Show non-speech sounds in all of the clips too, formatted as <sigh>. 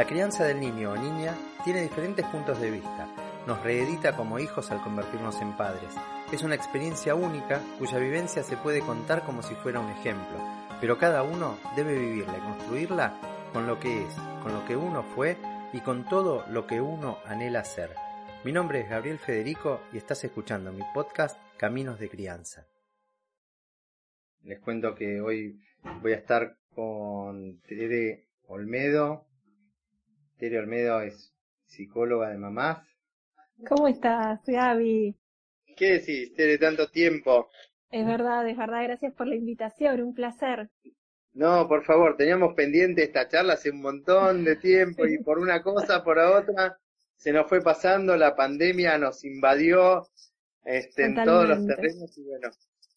La crianza del niño o niña tiene diferentes puntos de vista. Nos reedita como hijos al convertirnos en padres. Es una experiencia única cuya vivencia se puede contar como si fuera un ejemplo, pero cada uno debe vivirla y construirla con lo que es, con lo que uno fue y con todo lo que uno anhela ser. Mi nombre es Gabriel Federico y estás escuchando mi podcast Caminos de Crianza. Les cuento que hoy voy a estar con Tere Olmedo, Tere Olmedo es psicóloga de mamás. ¿Cómo estás, Gaby? ¿Qué decís, Tere, tanto tiempo? Es verdad, es verdad, gracias por la invitación, un placer. No, por favor, teníamos pendiente esta charla hace un montón de tiempo <laughs> y por una cosa, por otra, se nos fue pasando, la pandemia nos invadió este, en todos los terrenos y bueno,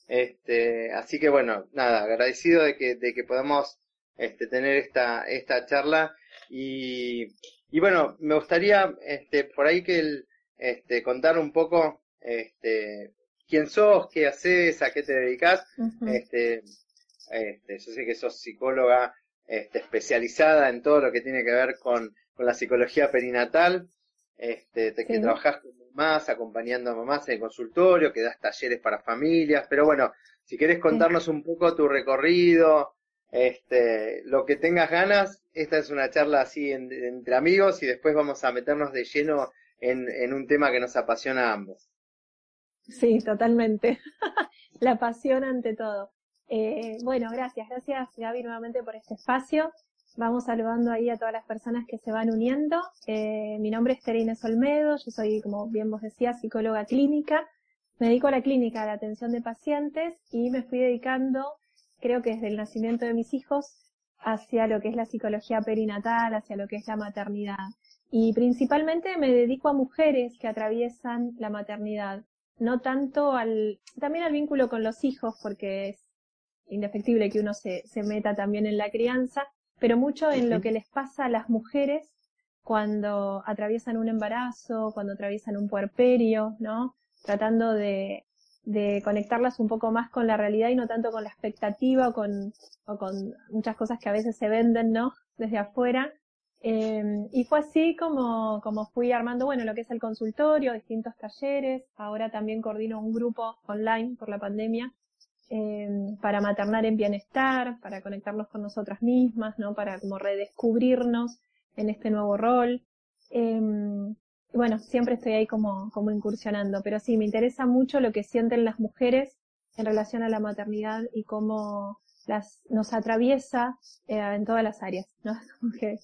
este, así que bueno, nada, agradecido de que, de que podamos este, tener esta, esta charla y, y bueno, me gustaría este, por ahí que el, este, contar un poco este, quién sos, qué haces, a qué te dedicas. este, este, yo sé que sos psicóloga este, especializada en todo lo que tiene que ver con, con la psicología perinatal, este, que trabajas con mamás, acompañando a mamás en el consultorio, que das talleres para familias, pero bueno, si quieres contarnos un poco tu recorrido, este, lo que tengas ganas, esta es una charla así entre amigos y después vamos a meternos de lleno en, en un tema que nos apasiona a ambos. Sí, totalmente. <laughs> La pasión ante todo. Eh, bueno, gracias, gracias Gaby nuevamente por este espacio. Vamos saludando ahí a todas las personas que se van uniendo. Eh, mi nombre es Terina Olmedo, yo soy, como bien vos decías, psicóloga clínica. Me dedico a la clínica, a la atención de pacientes y me fui dedicando creo que desde el nacimiento de mis hijos hacia lo que es la psicología perinatal, hacia lo que es la maternidad. Y principalmente me dedico a mujeres que atraviesan la maternidad, no tanto al, también al vínculo con los hijos, porque es indefectible que uno se, se meta también en la crianza, pero mucho en lo que les pasa a las mujeres cuando atraviesan un embarazo, cuando atraviesan un puerperio, ¿no? Tratando de, de conectarlas un poco más con la realidad y no tanto con la expectativa o con, o con muchas cosas que a veces se venden, ¿no? Desde afuera. Eh, y fue así como, como fui armando, bueno, lo que es el consultorio, distintos talleres. Ahora también coordino un grupo online por la pandemia eh, para maternar en bienestar, para conectarnos con nosotras mismas, ¿no? Para como redescubrirnos en este nuevo rol. Eh, bueno, siempre estoy ahí como, como incursionando, pero sí, me interesa mucho lo que sienten las mujeres en relación a la maternidad y cómo las, nos atraviesa eh, en todas las áreas, ¿no? <laughs> Como que,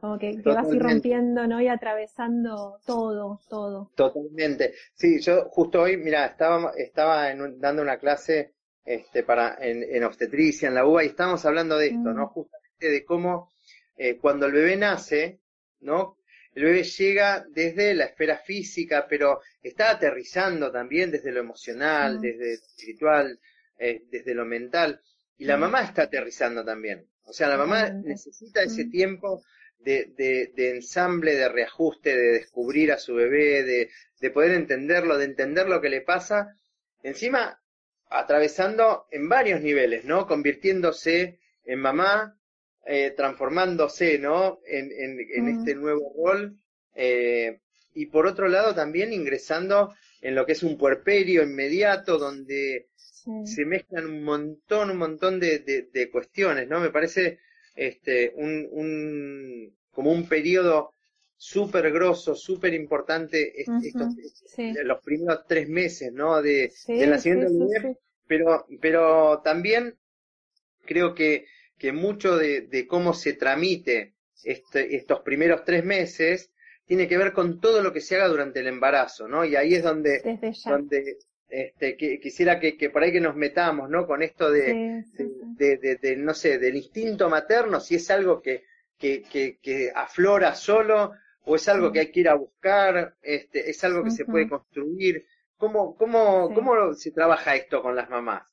como que, que vas ir rompiendo, ¿no? Y atravesando todo, todo. Totalmente. Sí, yo justo hoy, mira, estaba, estaba en dando una clase este, para, en, en, obstetricia, en la UBA, y estábamos hablando de esto, ¿no? Mm. Justamente de cómo eh, cuando el bebé nace, ¿no? El bebé llega desde la esfera física, pero está aterrizando también desde lo emocional, desde lo espiritual, eh, desde lo mental. Y la mamá está aterrizando también. O sea, la mamá necesita ese tiempo de, de, de, ensamble, de reajuste, de descubrir a su bebé, de, de poder entenderlo, de entender lo que le pasa. Encima, atravesando en varios niveles, ¿no? Convirtiéndose en mamá, eh, transformándose, ¿no? En, en, en este nuevo rol. Eh, y por otro lado también ingresando en lo que es un puerperio inmediato donde se mezclan un montón, un montón de, de, cuestiones, ¿no? Me parece este, un, un, como un periodo súper grosso, súper importante estos, los primeros tres meses, ¿no? De, del nacimiento del pero, pero también creo que que mucho de, cómo se tramite este, estos primeros tres meses tiene que ver con todo lo que se haga durante el embarazo, ¿no? Y ahí es donde, donde este, que, quisiera que, que, por ahí que nos metamos, ¿no? Con esto de, de, de, no sé, del instinto materno, si es algo que, que, que, aflora solo o es algo que hay que ir a buscar, este, es algo que se puede construir. ¿Cómo, cómo, cómo se trabaja esto con las mamás?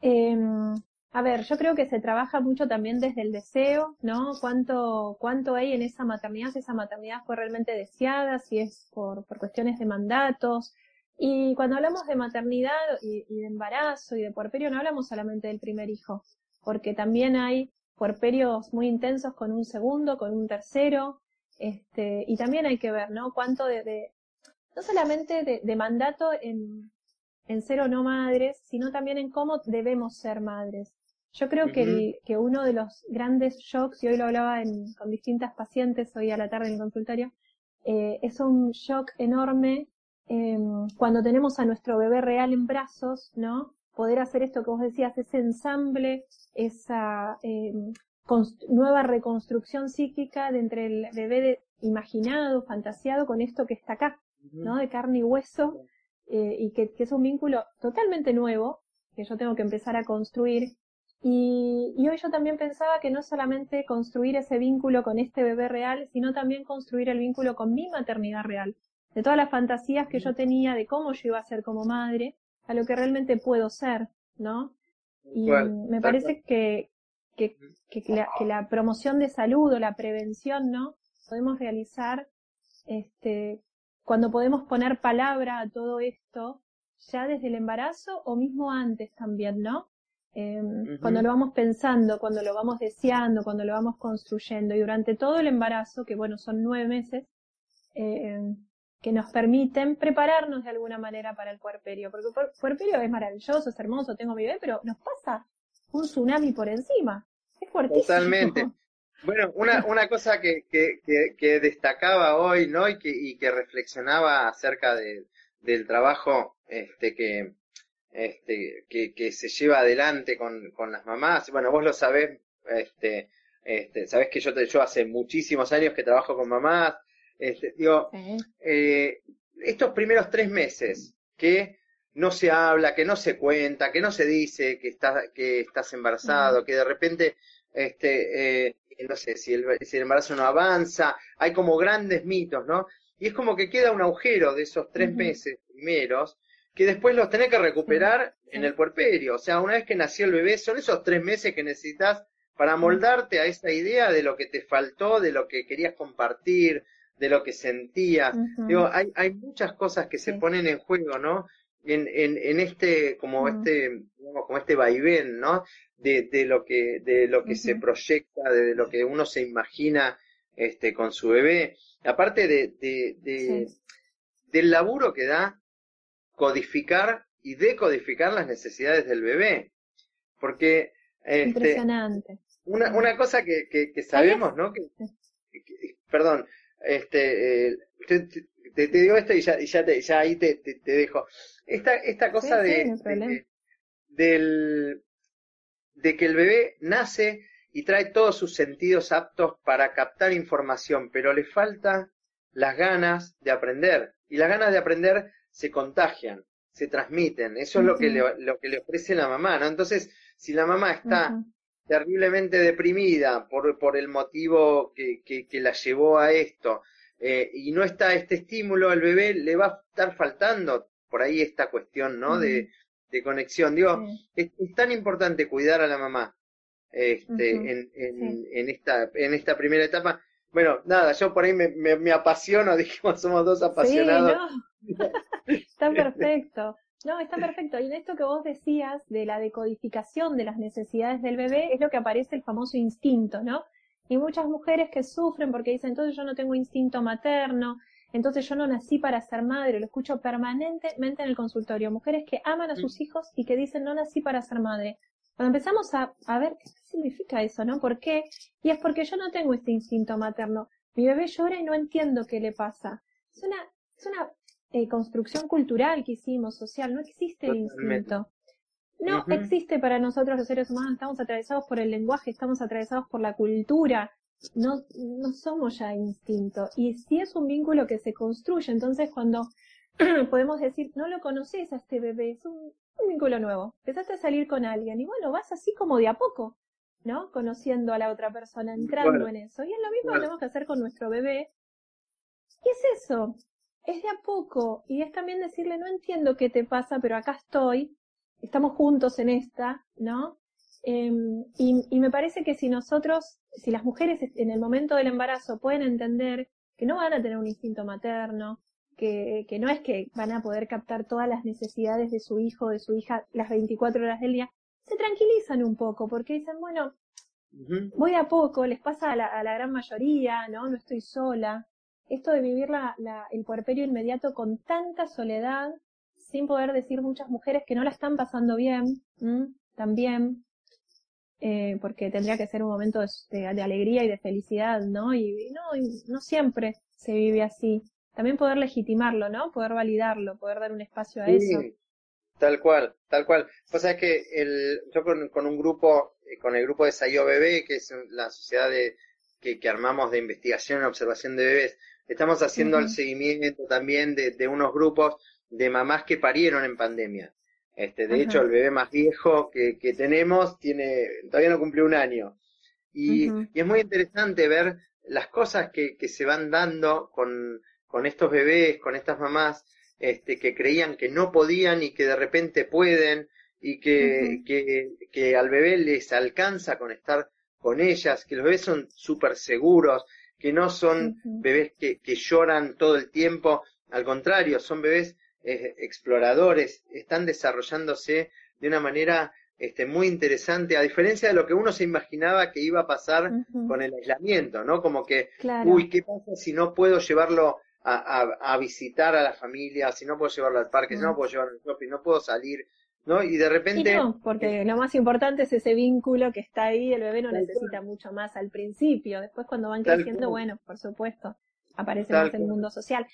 Em, a ver, yo creo que se trabaja mucho también desde el deseo, ¿no? ¿Cuánto, cuánto hay en esa maternidad? Si esa maternidad fue realmente deseada, si es por, por cuestiones de mandatos. Y cuando hablamos de maternidad y, y de embarazo y de puerperio, no hablamos solamente del primer hijo, porque también hay puerperios muy intensos con un segundo, con un tercero, este, y también hay que ver, ¿no? Cuánto de, no solamente de, mandato en, en ser o no madres, sino también en cómo debemos ser madres. Yo creo que, que uno de los grandes shocks, y hoy lo hablaba con distintas pacientes hoy a la tarde en el consultorio, eh, es un shock enorme em, cuando tenemos a nuestro bebé real en brazos, ¿no? Poder hacer esto que vos decías, ese ensamble, esa em, nueva reconstrucción psíquica de entre el bebé imaginado, fantasiado, con esto que está acá, ¿no? De carne y hueso, eh, y que, es un vínculo totalmente nuevo, que yo tengo que empezar a construir. Y, y hoy yo también pensaba que no solamente construir ese vínculo con este bebé real, sino también construir el vínculo con mi maternidad real, de todas las fantasías que yo tenía de cómo yo iba a ser como madre, a lo que realmente puedo ser, ¿no? Y me parece que, que, que, la, que, la, promoción de salud o la prevención, ¿no? Podemos realizar, este, cuando podemos poner palabra a todo esto, ya desde el embarazo o mismo antes también, ¿no? Em, cuando lo vamos pensando, cuando lo vamos deseando, cuando lo vamos construyendo y durante todo el embarazo, que bueno, son nueve meses, eh, que nos permiten prepararnos de alguna manera para el puerperio, porque el puerperio es maravilloso, es hermoso, tengo mi bebé, pero nos pasa un tsunami por encima. Es fuertísimo. Totalmente. Bueno, una, <laughs> una cosa que, que, que, destacaba hoy, ¿no? Y que, y que reflexionaba acerca de, del trabajo este, que, este, que, que se lleva adelante con, con las mamás. Bueno, vos lo sabés, este, este, sabés que yo, te, yo hace muchísimos años que trabajo con mamás. Este, digo, eh, estos primeros tres meses que no se habla, que no se cuenta, que no se dice que estás, que estás embarazado, que de repente, este, eh, no sé, si el, si el embarazo no avanza, hay como grandes mitos, ¿no? Y es como que queda un agujero de esos tres meses primeros, que después los tenés que recuperar en el puerperio. O sea, una vez que nació el bebé, son esos tres meses que necesitas para moldarte a esa idea de lo que te faltó, de lo que querías compartir, de lo que sentías. Digo, hay, hay muchas cosas que se ponen en juego, ¿no? en, en, en este, como este, como este vaivén, ¿no? De, de lo que, de lo que se proyecta, de lo que uno se imagina, este, con su bebé. Aparte de, de, de del laburo que da codificar y decodificar las necesidades del bebé. Porque, este, Impresionante. Una, una cosa que, que, que sabemos, ¿no? Que, perdón, este, eh, te, digo esto y ya, y ya, te, ya ahí te, te, dejo. Esta, esta cosa de, de, del, de que el bebé nace y trae todos sus sentidos aptos para captar información, pero le falta las ganas de aprender. Y las ganas de aprender se contagian, se transmiten. Eso es lo que, le, lo que le ofrece la mamá, ¿no? Entonces, si la mamá está terriblemente deprimida por, por el motivo que, que, que la llevó a esto, eh, y no está este estímulo, al bebé le va a estar faltando por ahí esta cuestión, ¿no? de, de, conexión. Digo, es, tan importante cuidar a la mamá este, en, en, en, esta, en esta primera etapa. Bueno, nada, yo por ahí me, me, apasiono, <laughs> dijimos, somos dos apasionados. <laughs> está perfecto. No, está perfecto. Y en esto que vos decías de la decodificación de las necesidades del bebé, es lo que aparece el famoso instinto, ¿no? Y muchas mujeres que sufren porque dicen, entonces yo no tengo instinto materno, entonces yo no nací para ser madre, lo escucho permanentemente en el consultorio. Mujeres que aman a sus mm. hijos y que dicen, no nací para ser madre. Cuando empezamos a, a ver qué significa eso, ¿no? ¿Por qué? Y es porque yo no tengo este instinto materno. Mi bebé llora y no entiendo qué le pasa. Es una, es una eh, construcción cultural que hicimos, social, no existe el instinto. No existe para nosotros los seres humanos, estamos atravesados por el lenguaje, estamos atravesados por la cultura, no, no somos ya instinto. Y si es un vínculo que se construye, entonces cuando <clears throat> podemos decir, no lo conoces a este bebé, es un, vínculo nuevo, empezaste a salir con alguien y bueno, vas así como de a poco, ¿no? Conociendo a la otra persona, entrando en eso. Y es lo mismo que tenemos que hacer con nuestro bebé. ¿Qué es eso? Es de a poco. Y es también decirle, no entiendo qué te pasa, pero acá estoy. Estamos juntos en esta, ¿no? Em, y, me parece que si nosotros, si las mujeres en el momento del embarazo pueden entender que no van a tener un instinto materno, que, que no es que van a poder captar todas las necesidades de su hijo o de su hija las 24 horas del día, se tranquilizan un poco porque dicen, bueno, voy a poco, les pasa a la, a la, gran mayoría, ¿no? No estoy sola. Esto de vivir la, la, el puerperio inmediato con tanta soledad, sin poder decir muchas mujeres que no la están pasando bien, también, eh, porque tendría que ser un momento de, alegría y de felicidad, ¿no? Y, no, no siempre se vive así. También poder legitimarlo, ¿no? Poder validarlo, poder dar un espacio a eso. Tal cual, tal cual. Pues sabes que el, yo con, con, un grupo, eh, con el grupo de Sayo Bebé, que es la sociedad de, que, que armamos de investigación y observación de bebés, estamos haciendo el seguimiento también de, de, unos grupos de mamás que parieron en pandemia. Este, de hecho, el bebé más viejo que, que, tenemos tiene, todavía no cumplió un año. Y, y es muy interesante ver las cosas que, que se van dando con, con estos bebés, con estas mamás, este, que creían que no podían y que de repente pueden y que, que, que, al bebé les alcanza con estar con ellas, que los bebés son súper seguros, que no son bebés que, que, lloran todo el tiempo, al contrario, son bebés eh, exploradores, están desarrollándose de una manera este, muy interesante, a diferencia de lo que uno se imaginaba que iba a pasar con el aislamiento, ¿no? Como que, uy, ¿qué pasa si no puedo llevarlo a, visitar a la familia, si no puedo llevarlo al parque, si no puedo llevarlo al shopping, no puedo salir, ¿no? Y de repente... no, porque lo más importante es ese vínculo que está ahí, el bebé no necesita mucho más al principio, después cuando van creciendo, bueno, por supuesto, aparece más el mundo social.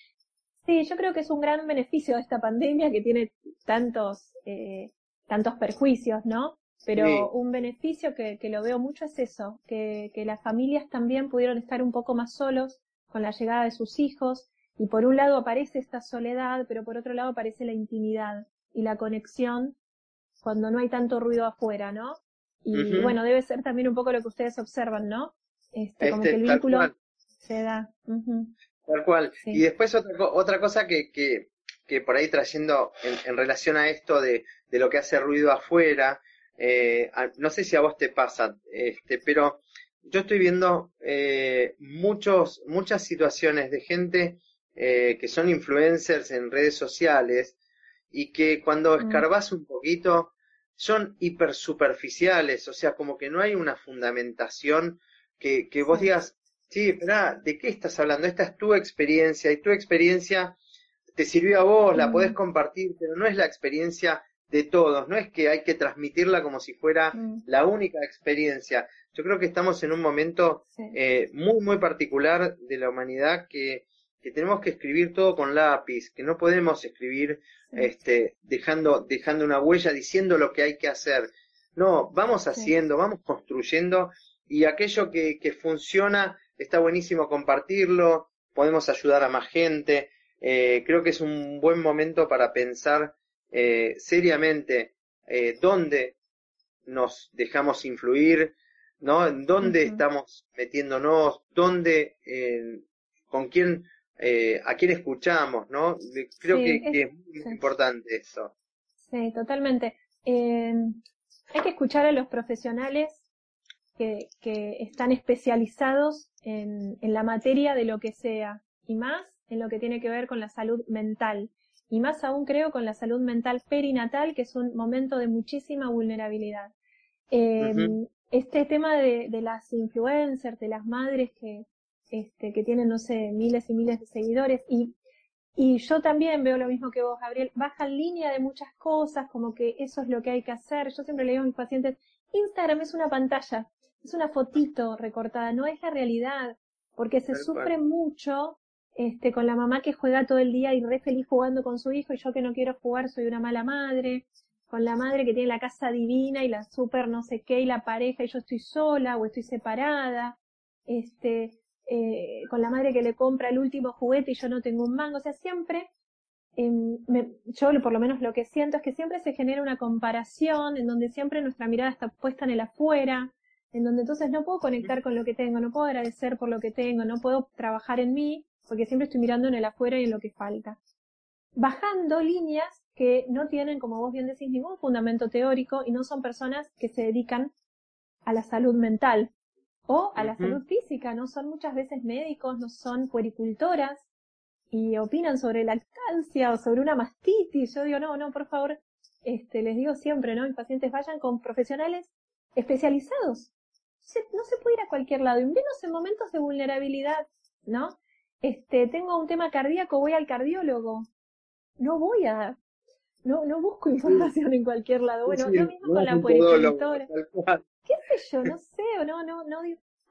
Sí, yo creo que es un gran beneficio de esta pandemia que tiene tantos, eh, tantos perjuicios, ¿no? Pero un beneficio que, que, lo veo mucho es eso, que, que las familias también pudieron estar un poco más solos con la llegada de sus hijos, y por un lado aparece esta soledad, pero por otro lado aparece la intimidad y la conexión cuando no hay tanto ruido afuera, ¿no? Y bueno, debe ser también un poco lo que ustedes observan, ¿no? Este, como que el este, vínculo se da. Tal cual. Y después otra, otra cosa que, que, que por ahí trayendo en, relación a esto de, de, lo que hace ruido afuera, eh, no sé si a vos te pasa, este, pero yo estoy viendo eh, muchos, muchas situaciones de gente eh, que son influencers en redes sociales y que cuando mm. escarbas un poquito son hiper superficiales, o sea, como que no hay una fundamentación que, que vos digas, sí, espera, ¿de qué estás hablando? Esta es tu experiencia y tu experiencia te sirvió a vos, la podés mm. compartir, pero no es la experiencia de todos, no es que hay que transmitirla como si fuera mm. la única experiencia. Yo creo que estamos en un momento eh, muy, muy particular de la humanidad que que tenemos que escribir todo con lápiz, que no podemos escribir este, dejando, dejando una huella diciendo lo que hay que hacer. No, vamos haciendo, vamos construyendo y aquello que, que, funciona está buenísimo compartirlo, podemos ayudar a más gente. Eh, creo que es un buen momento para pensar eh, seriamente eh, dónde nos dejamos influir, ¿no? En dónde estamos metiéndonos, dónde, con quién eh, a quién escuchamos, ¿no? Creo que, es, muy importante eso. Sí, totalmente. Eh, hay que escuchar a los profesionales que, que están especializados en, en la materia de lo que sea, y más en lo que tiene que ver con la salud mental. Y más aún creo con la salud mental perinatal, que es un momento de muchísima vulnerabilidad. Eh, Este tema de, de las influencers, de las madres que, este, que tienen, no sé, miles y miles de seguidores. Y, y yo también veo lo mismo que vos, Gabriel, baja en línea de muchas cosas, como que eso es lo que hay que hacer. Yo siempre le digo a mis pacientes, Instagram es una pantalla, es una fotito recortada, no es la realidad, porque se sufre mucho este, con la mamá que juega todo el día y re feliz jugando con su hijo y yo que no quiero jugar soy una mala madre, con la madre que tiene la casa divina y la super no sé qué y la pareja y yo estoy sola o estoy separada, este, eh, con la madre que le compra el último juguete y yo no tengo un mango. O sea, siempre, em, yo por lo menos lo que siento es que siempre se genera una comparación en donde siempre nuestra mirada está puesta en el afuera, en donde entonces no puedo conectar con lo que tengo, no puedo agradecer por lo que tengo, no puedo trabajar en mí, porque siempre estoy mirando en el afuera y en lo que falta. Bajando líneas que no tienen, como vos bien decís, ningún fundamento teórico y no son personas que se dedican a la salud mental o a la salud física, no son muchas veces médicos, no son puericultoras y opinan sobre lactancia o sobre una mastitis. Yo digo, no, no, por favor, este, les digo siempre, ¿no? Mis pacientes vayan con profesionales especializados. no se puede ir a cualquier lado, y menos en momentos de vulnerabilidad, ¿no? Este, tengo un tema cardíaco, voy al cardiólogo. No voy a, no, no busco información en cualquier lado. Bueno, lo mismo con la puericultora. ¿Qué sé yo? No sé, o no, no, no.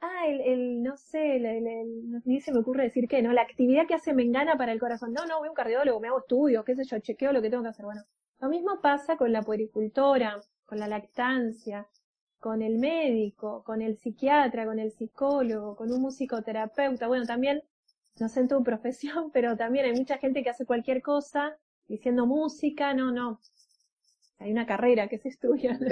Ah, el, el no sé, el, el, ni se me ocurre decir qué, ¿no? La actividad que hace Mengana para el corazón. No, no, voy a un cardiólogo, me hago estudios, qué sé yo, chequeo lo que tengo que hacer. Bueno, lo mismo pasa con la puericultora, con la lactancia, con el médico, con el psiquiatra, con el psicólogo, con un musicoterapeuta. Bueno, también, no sé en tu <laughs> profesión, pero también hay mucha gente que hace cualquier cosa diciendo música, no, no. Hay una carrera que se estudia. No,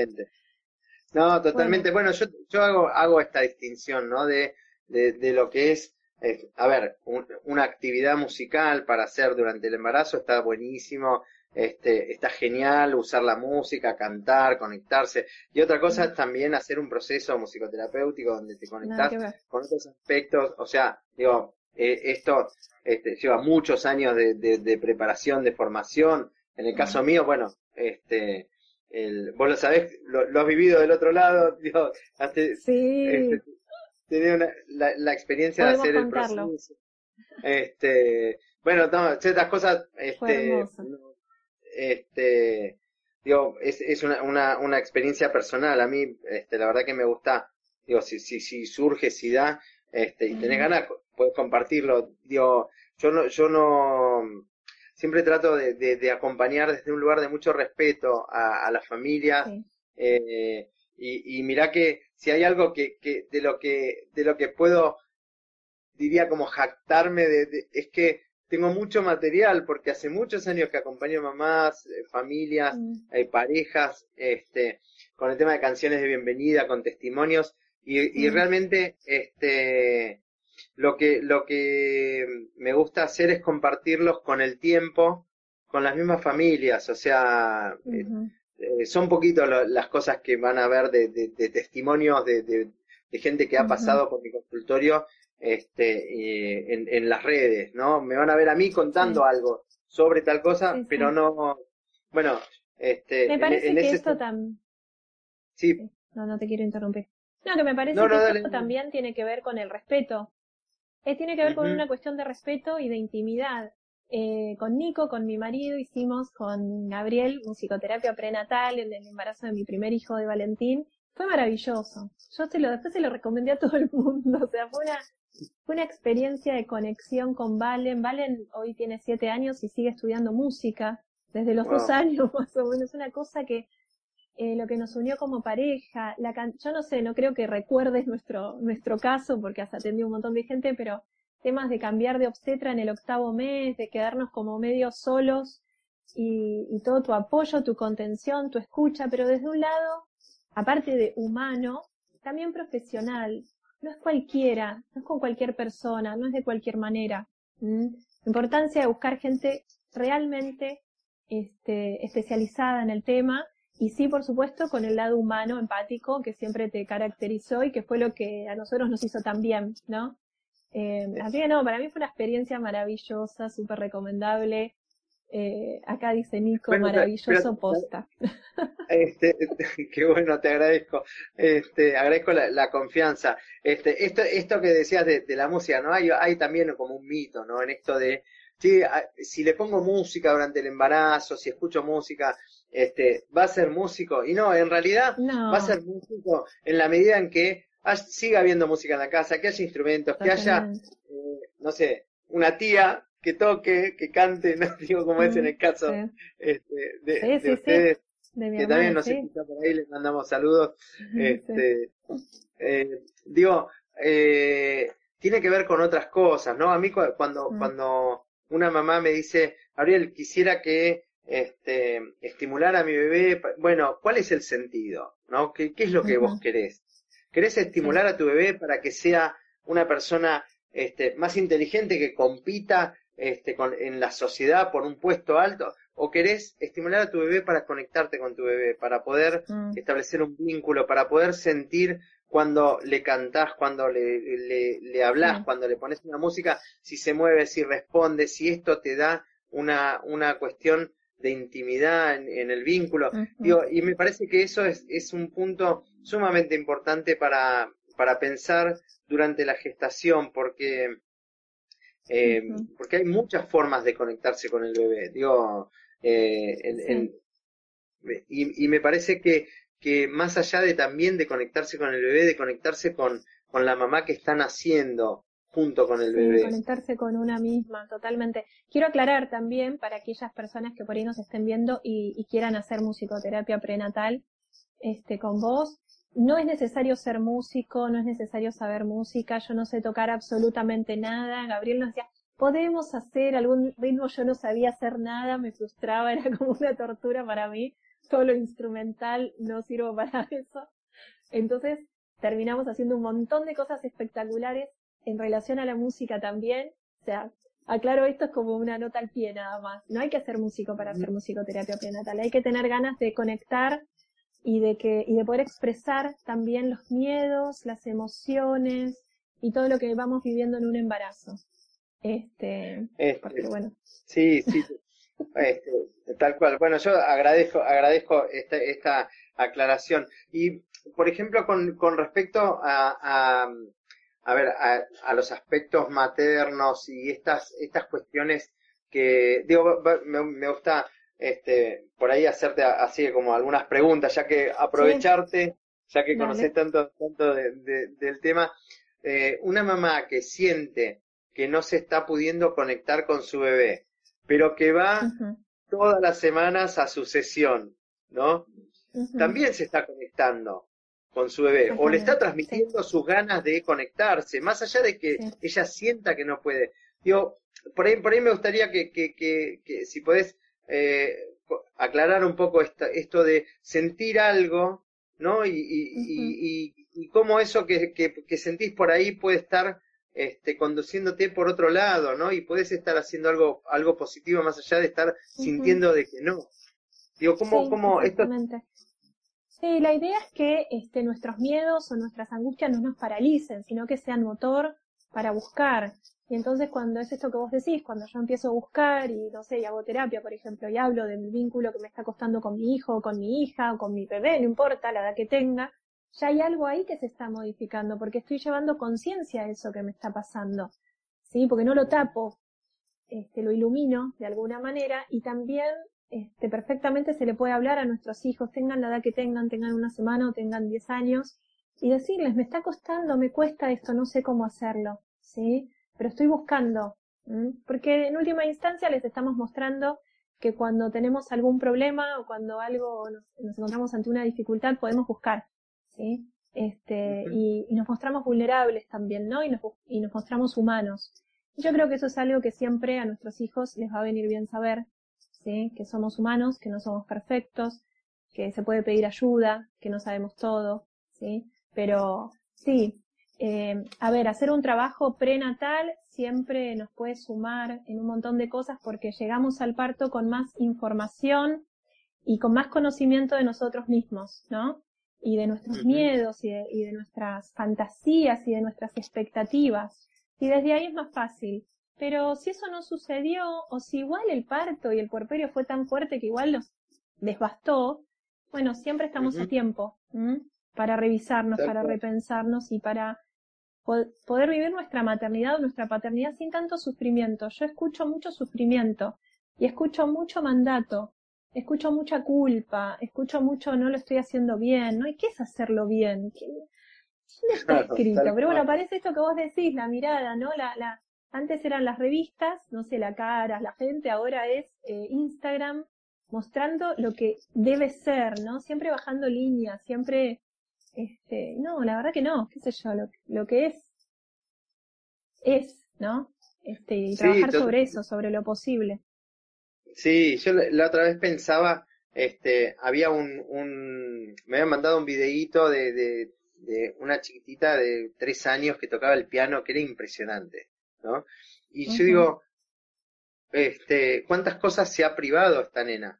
totalmente. Bueno, yo, yo hago, hago esta distinción, ¿no? De, de, de lo que es, eh, a ver, una actividad musical para hacer durante el embarazo está buenísimo, este, está genial usar la música, cantar, conectarse. Y otra cosa es también hacer un proceso musicoterapéutico donde te conectas con otros aspectos. O sea, digo, eh, esto este, lleva muchos años de, de, preparación, de formación. En el caso mío, bueno, este, el, vos lo sabés, lo, has vivido del otro lado, <laughs> digo, sí. este, la, la, experiencia de hacer el proceso. Este, bueno, no, ciertas cosas, este, este, digo, es, es una, una, una, experiencia personal. A mí, este, la verdad que me gusta, digo, si, si, si surge, si da, este, y tenés ganas, puedes compartirlo. Digo, yo no, yo no, siempre trato de, de, acompañar desde un lugar de mucho respeto a, a las familias. Eh, y, y mirá que si hay algo que, que, de lo que, de lo que puedo, diría como jactarme de es que tengo mucho material porque hace muchos años que acompaño mamás, eh, familias, mm. eh, parejas, este, con el tema de canciones de bienvenida, con testimonios y, y mm. realmente, este, lo que lo que me gusta hacer es compartirlos con el tiempo, con las mismas familias, o sea, eh, son poquito las cosas que van a ver de, de, testimonios de, de, gente que ha pasado por mi consultorio este, en, en, las redes, ¿no? Me van a ver a mí contando algo sobre tal cosa, pero no, bueno, este. Me parece que esto también. Sí. No, no te quiero interrumpir. No, que me parece que esto también tiene que ver con el respeto. Eh, tiene que ver con una cuestión de respeto y de intimidad. Eh, con Nico, con mi marido, hicimos con Gabriel un psicoterapia prenatal en el embarazo de mi primer hijo de Valentín. Fue maravilloso. Yo se lo, después se lo recomendé a todo el mundo. O sea, fue una fue una experiencia de conexión con Valen. Valen hoy tiene siete años y sigue estudiando música desde los dos años <laughs> más o menos. Es una cosa que eh, lo que nos unió como pareja, la yo no sé, no creo que recuerdes nuestro, nuestro caso porque has atendido un montón de gente, pero temas de cambiar de obstetra en el octavo mes, de quedarnos como medio solos y, y todo tu apoyo, tu contención, tu escucha, pero desde un lado, aparte de humano, también profesional, no es cualquiera, no es con cualquier persona, no es de cualquier manera. La importancia de buscar gente realmente este, especializada en el tema y sí, por supuesto, con el lado humano, empático, que siempre te caracterizó y que fue lo que a nosotros nos hizo tan bien, ¿no? Eh, así que no, para mí fue una experiencia maravillosa, súper recomendable. Eh, acá dice Nico, maravilloso posta. <laughs> Este, <laughs> qué bueno, te agradezco. Este, agradezco la, confianza. Este, esto, esto que decías de, la música, ¿no? Hay, hay también como un mito, ¿no? En esto de, sí, si le pongo música durante el embarazo, si escucho música, este, va a ser músico. Y no, en realidad va a ser músico en la medida en que siga habiendo música en la casa, que haya instrumentos, que haya, eh, no sé, una tía que toque, que cante, <laughs> no digo como es en el caso este, de, ustedes, que también nos escucha por ahí, les mandamos saludos. <laughs> Este, eh, digo, eh, tiene que ver con otras cosas, ¿no? A mí cuando, mm. cuando una mamá me dice, Ariel, quisiera que este, estimular a mi bebé, bueno, ¿cuál es el sentido? ¿No? ¿Qué, qué es lo que vos querés? querés estimular a tu bebé para que sea una persona este, más inteligente que compita este, con, en la sociedad por un puesto alto, o querés estimular a tu bebé para conectarte con tu bebé, para poder establecer un vínculo, para poder sentir cuando le cantás, cuando le, le, le hablas, cuando le pones una música, si se mueve, si responde, si esto te da una, una cuestión de intimidad en, el vínculo. y me parece que eso es, es un punto sumamente importante para, para pensar durante la gestación, porque, eh, porque hay muchas formas de conectarse con el bebé. Digo, eh, y, y, me parece que, que más allá de también de conectarse con el bebé, de conectarse con, con la mamá que está naciendo, junto con el bebé. conectarse con una misma, totalmente. Quiero aclarar también para aquellas personas que por ahí nos estén viendo y, y, quieran hacer musicoterapia prenatal este, con vos, no es necesario ser músico, no es necesario saber música, yo no sé tocar absolutamente nada. Gabriel nos decía, podemos hacer algún ritmo, yo no sabía hacer nada, me frustraba, <laughs> era como una tortura para mí, todo lo instrumental no sirvo para <laughs> eso. Entonces terminamos haciendo un montón de cosas espectaculares en relación a la música también. O sea, aclaro esto es como una nota al pie nada más. No hay que ser músico para hacer musicoterapia prenatal, hay que tener ganas de conectar y de que y de poder expresar también los miedos, las emociones y todo lo que vamos viviendo en un embarazo. Este, este bueno. Sí, sí. <laughs> Este, tal cual. Bueno, yo agradezco agradezco esta, esta aclaración y por ejemplo con, con respecto a, a, a ver a, a, los aspectos maternos y estas estas cuestiones que digo me, me gusta este, por ahí hacerte así como algunas preguntas, ya que aprovecharte, ya que conoces tanto, tanto del tema. Eh, una mamá que siente que no se está pudiendo conectar con su bebé, pero que va todas las semanas a su sesión, ¿no? También se está conectando con su bebé, o le está transmitiendo sus ganas de conectarse, más allá de que ella sienta que no puede. Digo, por ahí, por ahí me gustaría que, que, que, que si podés eh, aclarar un poco esto de sentir algo, ¿no? Y, y, y, cómo eso que, que, sentís por ahí puede estar este, conduciéndote por otro lado, ¿no? Y puedes estar haciendo algo, algo positivo más allá de estar sintiendo de que no. Digo, ¿cómo, sí, cómo esto... Sí, la idea es que este, nuestros miedos o nuestras angustias no nos paralicen, sino que sean motor para buscar, y entonces cuando es esto que vos decís, cuando yo empiezo a buscar y no sé, y hago terapia, por ejemplo, y hablo del vínculo que me está costando con mi hijo, o con mi hija, o con mi bebé, no importa la edad que tenga, ya hay algo ahí que se está modificando, porque estoy llevando conciencia a eso que me está pasando. ¿Sí? Porque no lo tapo, este, lo ilumino de alguna manera y también este, perfectamente se le puede hablar a nuestros hijos, tengan la edad que tengan, tengan una semana o tengan diez años, y decirles, me está costando, me cuesta esto, no sé cómo hacerlo, ¿sí? pero estoy buscando, porque en última instancia les estamos mostrando que cuando tenemos algún problema o cuando algo nos, encontramos ante una dificultad podemos buscar, ¿sí? Este, y, nos mostramos vulnerables también, ¿no? Y nos, y nos mostramos humanos. Yo creo que eso es algo que siempre a nuestros hijos les va a venir bien saber, ¿sí? Que somos humanos, que no somos perfectos, que se puede pedir ayuda, que no sabemos todo, ¿sí? Pero sí, eh, a ver, hacer un trabajo prenatal siempre nos puede sumar en un montón de cosas porque llegamos al parto con más información y con más conocimiento de nosotros mismos, ¿no? Y de nuestros miedos y de, nuestras fantasías y de nuestras expectativas. Y desde ahí es más fácil. Pero si eso no sucedió, o si igual el parto y el puerperio fue tan fuerte que igual los desbastó, bueno, siempre estamos a tiempo para revisarnos, para repensarnos y para poder vivir nuestra maternidad o nuestra paternidad sin tanto sufrimiento. Yo escucho mucho sufrimiento y escucho mucho mandato, escucho mucha culpa, escucho mucho no lo estoy haciendo bien, ¿no? ¿Y qué es hacerlo bien? ¿Qué, está escrito? Pero bueno, parece esto que vos decís, la mirada, ¿no? La, la, antes eran las revistas, no sé, la cara, la gente, ahora es eh, Instagram mostrando lo que debe ser, ¿no? Siempre bajando líneas, siempre este, no, la verdad que no, qué sé yo, lo, lo que es, es, ¿no? Este, y trabajar sobre eso, sobre lo posible. Sí, yo la, otra vez pensaba, este, había un, un, me habían mandado un videíto de, de, de una chiquitita de tres años que tocaba el piano, que era impresionante, ¿no? Y yo digo, este, ¿cuántas cosas se ha privado esta nena?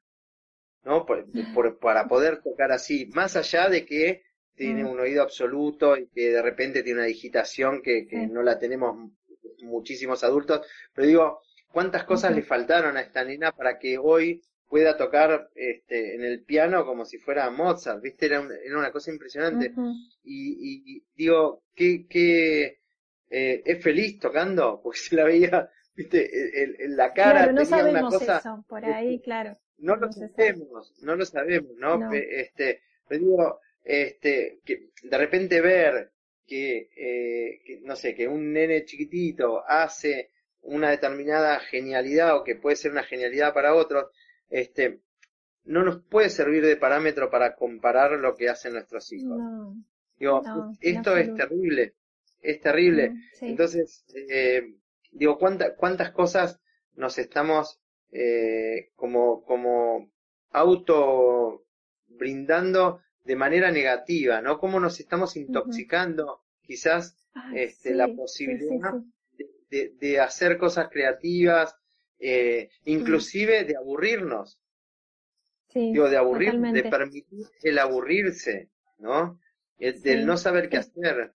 ¿No? Por, <laughs> para poder tocar así, más allá de que tiene un oído absoluto y que de repente tiene una digitación que, que no la tenemos muchísimos adultos, pero digo, ¿cuántas cosas le faltaron a esta nena para que hoy pueda tocar este, en el piano como si fuera Mozart, ¿viste? Era, era una cosa impresionante. y, y, digo, ¿qué, qué eh, es feliz tocando? Porque se la veía, ¿viste? En, la cara no tenía una cosa... Eso, por ahí, claro. No lo sabemos, no lo sabemos, ¿no? Este, pero digo, este, que de repente ver que, eh, que, no sé, que un nene chiquitito hace una determinada genialidad o que puede ser una genialidad para otros, este, no nos puede servir de parámetro para comparar lo que hacen nuestros hijos. digo, esto es terrible, es terrible. Entonces, eh, digo, ¿cuánta, ¿cuántas cosas nos estamos eh, como, como auto brindando de manera negativa, ¿no? Cómo nos estamos intoxicando quizás este, la posibilidad de, de, hacer cosas creativas, eh, inclusive de aburrirnos. Digo, de aburrir, de permitir el aburrirse, ¿no? El, del no saber qué hacer.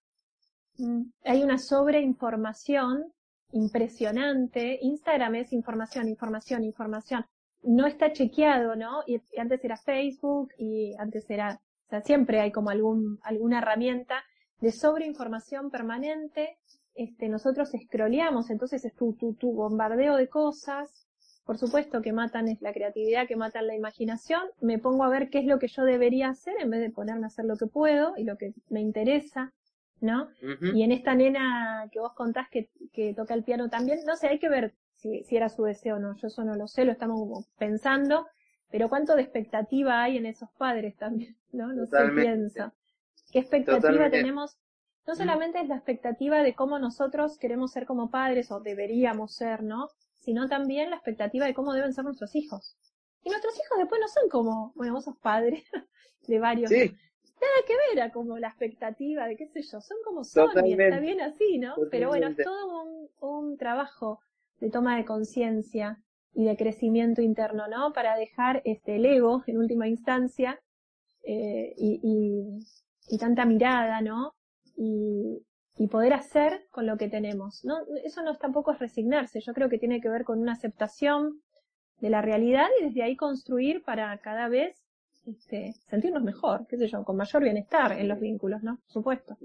Mm. Hay una sobreinformación impresionante. Instagram es información, información, información. No está chequeado, ¿no? Y, antes era Facebook y antes era, o sea, siempre hay como algún, alguna herramienta de sobreinformación permanente este, nosotros scrolleamos, entonces es tu, tu, tu bombardeo de cosas, por supuesto que matan es la creatividad, que matan la imaginación, me pongo a ver qué es lo que yo debería hacer en vez de ponerme a hacer lo que puedo y lo que me interesa, ¿no? Y en esta nena que vos contás que, que toca el piano también, no sé, hay que ver si, si era su deseo o no, yo eso no lo sé, lo estamos pensando, pero cuánto de expectativa hay en esos padres también, <laughs> ¿no? No sé, piensa. ¿Qué expectativa tenemos no solamente es la expectativa de cómo nosotros queremos ser como padres o deberíamos ser, ¿no? Sino también la expectativa de cómo deben ser nuestros hijos. Y nuestros hijos después no son como, bueno, vos sos padre <laughs> de varios. Sí. Nada que ver a como la expectativa de qué sé yo, son como son y está bien así, ¿no? Pero bueno, es todo un, un trabajo de toma de conciencia y de crecimiento interno, ¿no? Para dejar este el ego en última instancia eh, y, y, y tanta mirada, ¿no? y, y poder hacer con lo que tenemos. ¿no? Eso no tampoco es resignarse, yo creo que tiene que ver con una aceptación de la realidad y desde ahí construir para cada vez este, sentirnos mejor, qué sé yo, con mayor bienestar en los vínculos, ¿no? Por supuesto.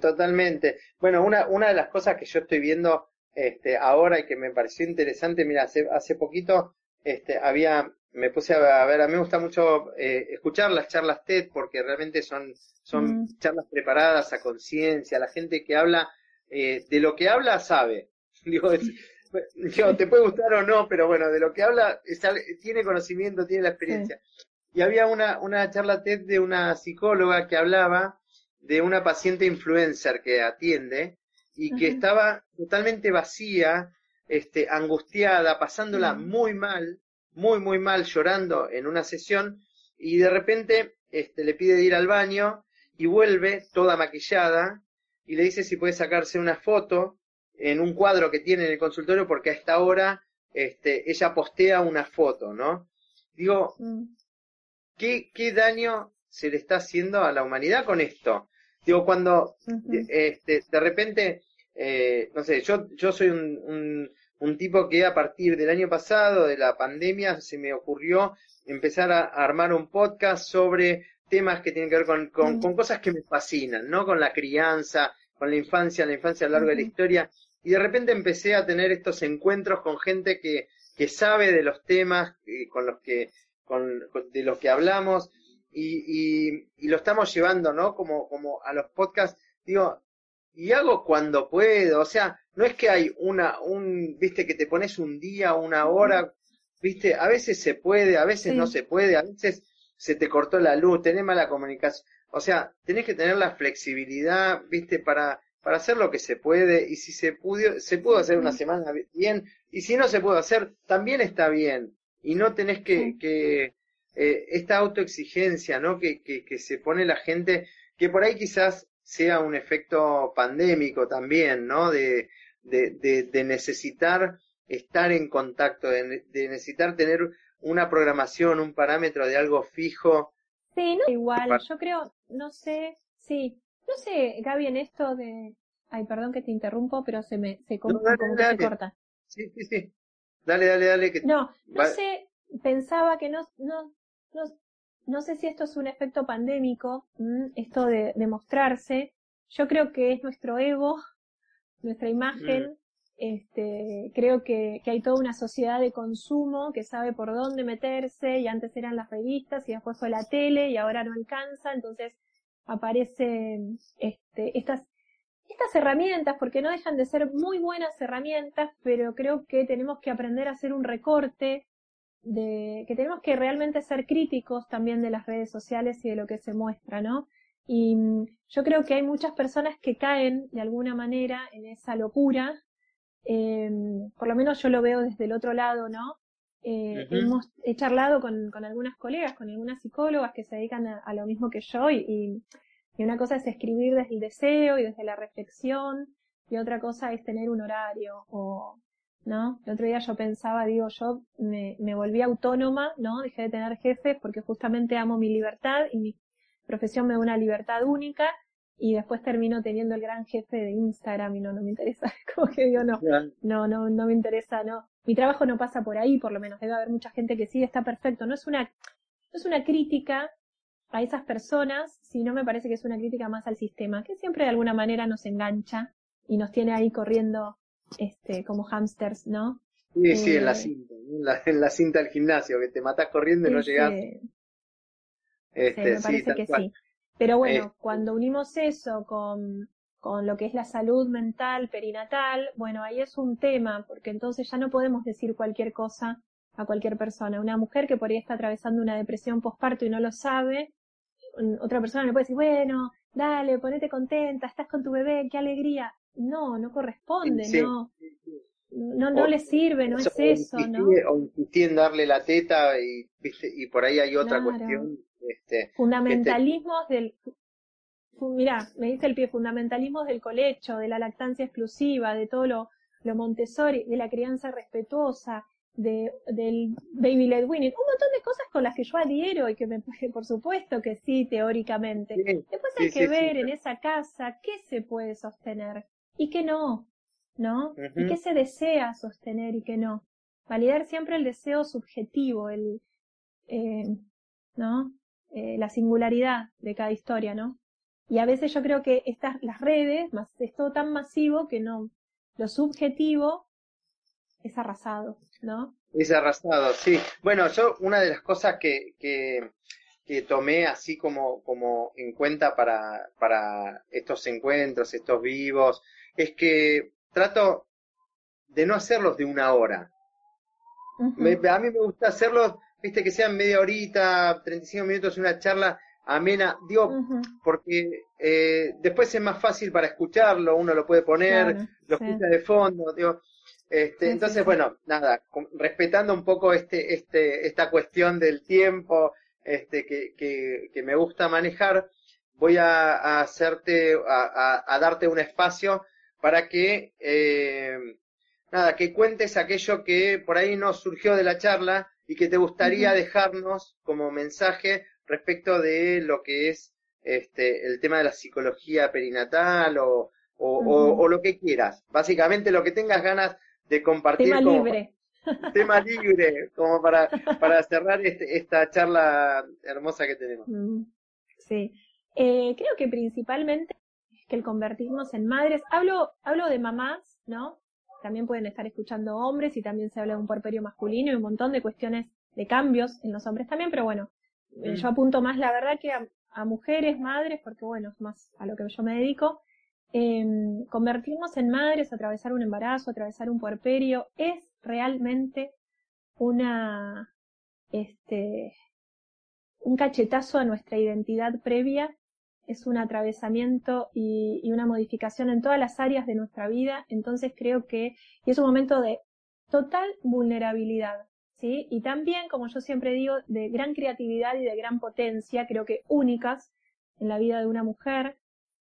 Totalmente. Bueno, una, una de las cosas que yo estoy viendo este, ahora y que me pareció interesante, mira, hace, hace poquito este, había me puse a ver, a mí me gusta mucho eh, escuchar las charlas TED porque realmente son, son mm. charlas preparadas a conciencia, la gente que habla, eh, de lo que habla sabe. <laughs> Digo, te puede gustar o no, pero bueno, de lo que habla tiene conocimiento, tiene la experiencia. Y había una, una charla TED de una psicóloga que hablaba de una paciente influencer que atiende y que estaba totalmente vacía, este, angustiada, pasándola mm. muy mal, muy, muy mal llorando en una sesión y de repente este, le pide ir al baño y vuelve toda maquillada y le dice si puede sacarse una foto en un cuadro que tiene en el consultorio porque a esta hora este, ella postea una foto, ¿no? Digo, mm. ¿Qué, ¿qué daño se le está haciendo a la humanidad con esto? Digo, cuando este, de repente, eh, no sé, yo, yo soy un, un tipo que a partir del año pasado, de la pandemia, se me ocurrió empezar a, armar un podcast sobre temas que tienen que ver con, con, con, cosas que me fascinan, ¿no? Con la crianza, con la infancia, la infancia a lo largo de la historia. Y de repente empecé a tener estos encuentros con gente que, que sabe de los temas eh, con los que, con, de los que hablamos y, y, y, lo estamos llevando, ¿no? Como, como a los podcasts. Digo, y hago cuando puedo, o sea, no es que hay una, un, viste, que te pones un día, una hora, viste, a veces se puede, a veces no se puede, a veces se te cortó la luz, tenés mala comunicación, o sea, tenés que tener la flexibilidad, viste, para, para hacer lo que se puede, y si se pudo, se pudo hacer una semana bien, y si no se puede hacer, también está bien, y no tenés que, que eh, esta autoexigencia, ¿no? Que, que, que se pone la gente, que por ahí quizás sea un efecto pandémico también, ¿no? De, de, de, necesitar estar en contacto, de, necesitar tener una programación, un parámetro de algo fijo. Sí, no igual, yo creo, no sé, sí, no sé, Gaby, en esto de, ay, perdón que te interrumpo, pero se me, se corta. Sí, sí, sí. Dale, dale, dale. Que... No, no sé, pensaba que no, no, no, no sé si esto es un efecto pandémico, esto de, de, mostrarse. Yo creo que es nuestro ego, <laughs> nuestra imagen. Mm. Este, creo que, que, hay toda una sociedad de consumo que sabe por dónde meterse y antes eran las revistas y después fue la tele y ahora no alcanza, entonces aparecen este, estas, estas herramientas, porque no dejan de ser muy buenas herramientas, pero creo que tenemos que aprender a hacer un recorte de que tenemos que realmente ser críticos también de las redes sociales y de lo que se muestra, ¿no? Y mm, yo creo que hay muchas personas que caen de alguna manera en esa locura, eh, por lo menos yo lo veo desde el otro lado, ¿no? Eh, hemos, he charlado con, con, algunas colegas, con algunas psicólogas que se dedican a, lo mismo que yo y, y, una cosa es escribir desde el deseo y desde la reflexión y otra cosa es tener un horario o ¿no? El otro día yo pensaba, digo, yo me, me volví autónoma, ¿no? Dejé de tener jefes porque justamente amo mi libertad y mi profesión me da una libertad única y después termino teniendo el gran jefe de Instagram y no, no me interesa, <laughs> como que digo, no, no, no, no me interesa, no. Mi trabajo no pasa por ahí, por lo menos, debe haber mucha gente que sí, está perfecto, no es una, no es una crítica a esas personas, sino me parece que es una crítica más al sistema, que siempre de alguna manera nos engancha y nos tiene ahí corriendo este, como hamsters, ¿no? Sí, sí, en la eh, cinta, en la, cinta del gimnasio, que te matas corriendo y no llegas. Este, me parece que sí. Pero bueno, este cuando unimos eso con, con lo que es la salud mental perinatal, bueno, ahí es un tema, porque entonces ya no podemos decir cualquier cosa a cualquier persona. Una mujer que por ahí está atravesando una depresión postparto y no lo sabe, otra persona le puede decir, bueno, dale, ponete contenta, estás con tu bebé, qué alegría no, no corresponde, no. No, no le sirve, no es eso, ¿no? O insistí en darle la teta y, y por ahí hay otra cuestión. Este, Fundamentalismos del, mira, me dice el pie, fundamentalismos del colecho, de la lactancia exclusiva, de todo lo, lo Montessori, de la crianza respetuosa, de, del baby led winning, un montón de cosas con las que yo adhiero y que me, por supuesto que sí, teóricamente. Después hay que ver en esa casa qué se puede sostener y que no, ¿no? Y que se desea sostener y que no. Validar siempre el deseo subjetivo, el, eh, ¿no? Eh, la singularidad de cada historia, ¿no? Y a veces yo creo que estas, las redes, más, es todo tan masivo que no, lo subjetivo es arrasado, ¿no? Es arrasado, sí. Bueno, yo una de las cosas que, que, que tomé así como, como en cuenta para, para estos encuentros, estos vivos, es que trato de no hacerlos de una hora. a mí me gusta hacerlos, viste, que sean media horita, 35 minutos, una charla amena, digo, porque eh, después es más fácil para escucharlo, uno lo puede poner, lo escucha de fondo, digo, este, entonces, bueno, nada, respetando un poco este, este, esta cuestión del tiempo, este, que, que, que me gusta manejar, voy a, hacerte, a, a, darte un espacio para que, eh, nada, que cuentes aquello que por ahí nos surgió de la charla y que te gustaría dejarnos como mensaje respecto de lo que es este, el tema de la psicología perinatal o, o, lo que quieras. Básicamente lo que tengas ganas de compartir. Tema libre. <laughs> Tema libre, como para, para cerrar este, esta charla hermosa que tenemos. Sí, eh, creo que principalmente que el convertirnos en madres, hablo, hablo de mamás, ¿no? También pueden estar escuchando hombres y también se habla de un porperio masculino y un montón de cuestiones de cambios en los hombres también, pero bueno, eh, mm. yo apunto más la verdad que a, mujeres, madres, porque bueno, es más a lo que yo me dedico. Em, convertirnos en madres, atravesar un embarazo, atravesar un puerperio, es realmente una, este, un cachetazo a nuestra identidad previa es un atravesamiento y, una modificación en todas las áreas de nuestra vida, entonces creo que y es un momento de total vulnerabilidad, ¿sí? Y también, como yo siempre digo, de gran creatividad y de gran potencia, creo que únicas en la vida de una mujer.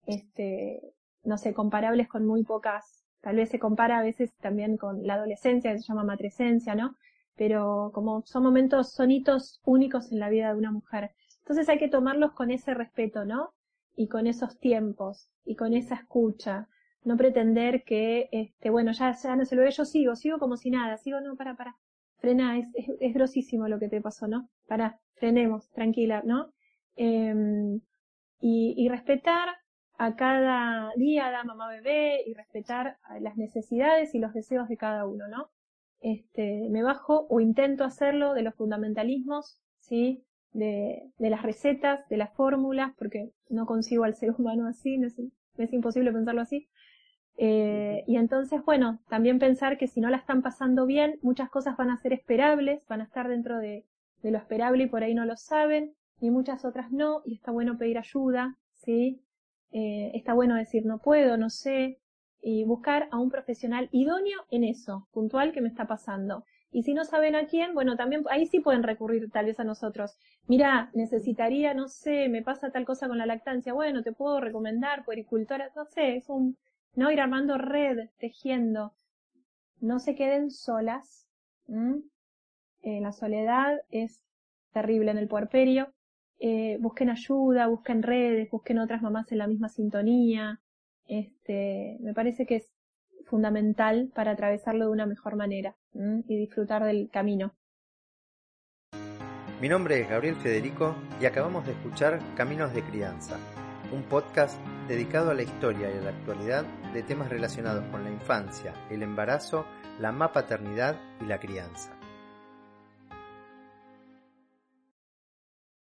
este, no sé, comparables con muy pocas, tal vez se compara a veces también con la adolescencia, que se llama matrescencia, ¿no? Pero como son momentos, son hitos únicos en la vida de una mujer. Entonces hay que tomarlos con ese respeto, ¿no? Y con esos tiempos, y con esa escucha. No pretender que, este, bueno, ya, ya no se lo ve, yo sigo, sigo como si nada, sigo, no, para, para. Frena, es, es, grosísimo lo que te pasó, ¿no? Para, frenemos, tranquila, ¿no? Eh, y, y respetar a cada día da mamá bebé y respetar las necesidades y los deseos de cada uno, ¿no? Este, me bajo o intento hacerlo de los fundamentalismos, ¿sí? De, las recetas, de las fórmulas, porque no consigo al ser humano así, no es, es imposible pensarlo así. Eh, y entonces, bueno, también pensar que si no la están pasando bien, muchas cosas van a ser esperables, van a estar dentro de, de lo esperable y por ahí no lo saben, y muchas otras no, y está bueno pedir ayuda, ¿sí? Eh, está bueno decir no puedo, no sé, y buscar a un profesional idóneo en eso, puntual que me está pasando. Y si no saben a quién, bueno, también ahí sí pueden recurrir tal vez a nosotros. Mira, necesitaría, no sé, me pasa tal cosa con la lactancia, bueno, te puedo recomendar puericultoras, no sé, es un, no ir armando red, tejiendo. No se queden solas. Eh, la soledad es terrible en el puerperio eh, busquen ayuda, busquen redes, busquen otras mamás en la misma sintonía. Este, me parece que es fundamental para atravesarlo de una mejor manera y disfrutar del camino. Mi nombre es Gabriel Federico y acabamos de escuchar Caminos de Crianza, un podcast dedicado a la historia y a la actualidad de temas relacionados con la infancia, el embarazo, la paternidad y la crianza.